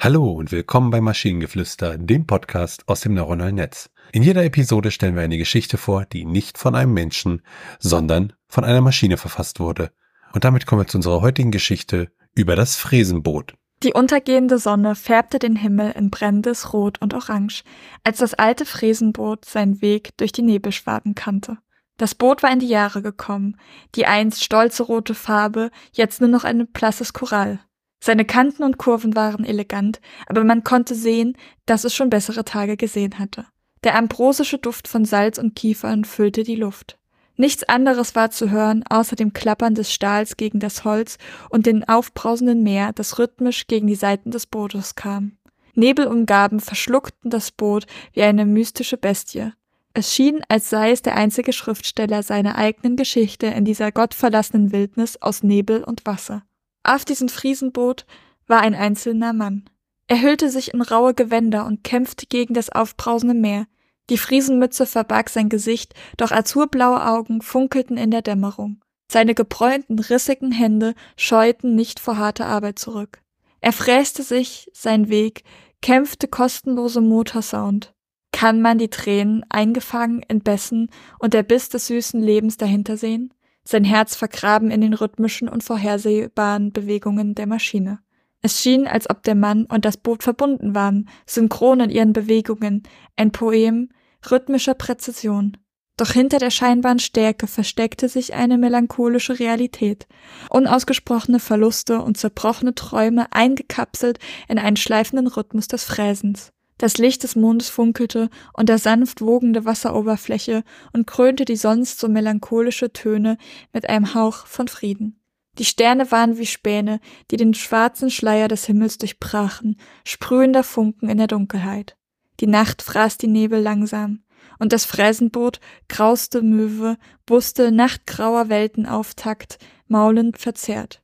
Hallo und willkommen bei Maschinengeflüster, dem Podcast aus dem neuronalen Netz. In jeder Episode stellen wir eine Geschichte vor, die nicht von einem Menschen, sondern von einer Maschine verfasst wurde. Und damit kommen wir zu unserer heutigen Geschichte über das Fräsenboot. Die untergehende Sonne färbte den Himmel in brennendes Rot und Orange, als das alte Fräsenboot seinen Weg durch die Nebelschwaden kannte. Das Boot war in die Jahre gekommen, die einst stolze rote Farbe, jetzt nur noch ein blasses Korall. Seine Kanten und Kurven waren elegant, aber man konnte sehen, dass es schon bessere Tage gesehen hatte. Der ambrosische Duft von Salz und Kiefern füllte die Luft. Nichts anderes war zu hören, außer dem Klappern des Stahls gegen das Holz und dem aufbrausenden Meer, das rhythmisch gegen die Seiten des Bootes kam. Nebelumgaben verschluckten das Boot wie eine mystische Bestie. Es schien, als sei es der einzige Schriftsteller seiner eigenen Geschichte in dieser gottverlassenen Wildnis aus Nebel und Wasser. Auf diesem Friesenboot war ein einzelner Mann. Er hüllte sich in raue Gewänder und kämpfte gegen das aufbrausende Meer. Die Friesenmütze verbarg sein Gesicht, doch azurblaue Augen funkelten in der Dämmerung. Seine gebräunten, rissigen Hände scheuten nicht vor harter Arbeit zurück. Er fräste sich seinen Weg, kämpfte kostenlose Motorsound. Kann man die Tränen eingefangen in Bässen und der Biss des süßen Lebens dahinter sehen? Sein Herz vergraben in den rhythmischen und vorhersehbaren Bewegungen der Maschine. Es schien, als ob der Mann und das Boot verbunden waren, synchron in ihren Bewegungen, ein Poem rhythmischer Präzision. Doch hinter der scheinbaren Stärke versteckte sich eine melancholische Realität, unausgesprochene Verluste und zerbrochene Träume eingekapselt in einen schleifenden Rhythmus des Fräsens. Das Licht des Mondes funkelte und der sanft wogende Wasseroberfläche und krönte die sonst so melancholische Töne mit einem Hauch von Frieden. Die Sterne waren wie Späne, die den schwarzen Schleier des Himmels durchbrachen, sprühender Funken in der Dunkelheit. Die Nacht fraß die Nebel langsam, und das Fräsenboot, grauste Möwe, buste nachtgrauer Weltenauftakt, maulend verzerrt.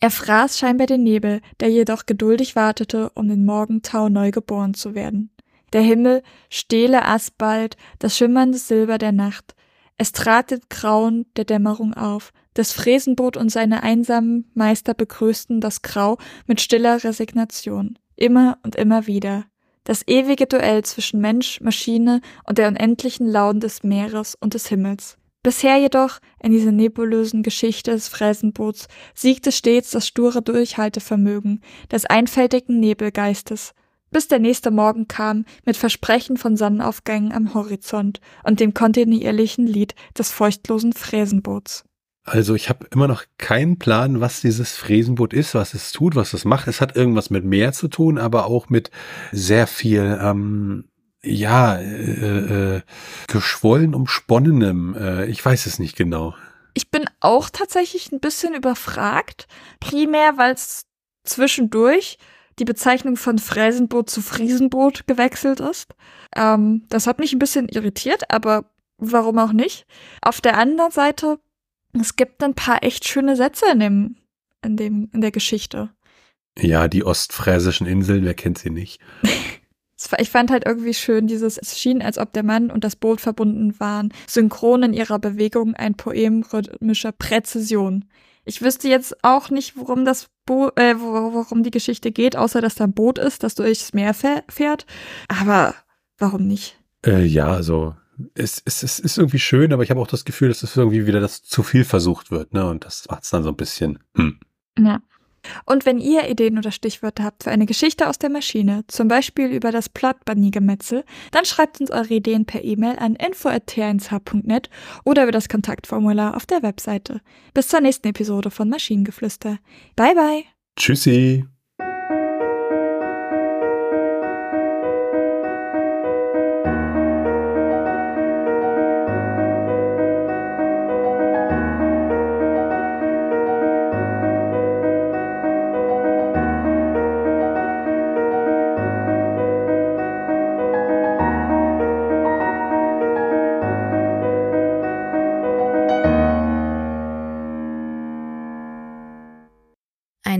Er fraß scheinbar den Nebel, der jedoch geduldig wartete, um den Morgentau neu geboren zu werden. Der Himmel, stehle Asbald, das schimmernde Silber der Nacht. Es trat das Grauen der Dämmerung auf. Das Fräsenboot und seine einsamen Meister begrüßten das Grau mit stiller Resignation. Immer und immer wieder. Das ewige Duell zwischen Mensch, Maschine und der unendlichen Launen des Meeres und des Himmels. Bisher jedoch, in dieser nebulösen Geschichte des Fräsenboots, siegte stets das sture Durchhaltevermögen des einfältigen Nebelgeistes, bis der nächste Morgen kam mit Versprechen von Sonnenaufgängen am Horizont und dem kontinuierlichen Lied des feuchtlosen Fräsenboots. Also ich habe immer noch keinen Plan, was dieses Fräsenboot ist, was es tut, was es macht. Es hat irgendwas mit Meer zu tun, aber auch mit sehr viel ähm, ja, äh, äh, geschwollen umsponnenem. Äh, ich weiß es nicht genau. Ich bin auch tatsächlich ein bisschen überfragt. Primär, weil es zwischendurch die Bezeichnung von Fräsenboot zu Friesenboot gewechselt ist. Ähm, das hat mich ein bisschen irritiert, aber warum auch nicht? Auf der anderen Seite, es gibt ein paar echt schöne Sätze in dem, in dem, in der Geschichte. Ja, die ostfräsischen Inseln, wer kennt sie nicht? Ich fand halt irgendwie schön, dieses, es schien, als ob der Mann und das Boot verbunden waren, synchron in ihrer Bewegung, ein Poem rhythmischer Präzision. Ich wüsste jetzt auch nicht, worum das Bo äh, worum die Geschichte geht, außer dass da ein Boot ist, das durchs Meer fährt. Aber warum nicht? Äh, ja, also es, es, es ist irgendwie schön, aber ich habe auch das Gefühl, dass es irgendwie wieder das zu viel versucht wird, ne? Und das macht es dann so ein bisschen. Hm. Ja. Und wenn ihr Ideen oder Stichwörter habt für eine Geschichte aus der Maschine, zum Beispiel über das Plot-Bunny-Gemetzel, dann schreibt uns eure Ideen per E-Mail an info.t1h.net oder über das Kontaktformular auf der Webseite. Bis zur nächsten Episode von Maschinengeflüster. Bye bye. Tschüssi.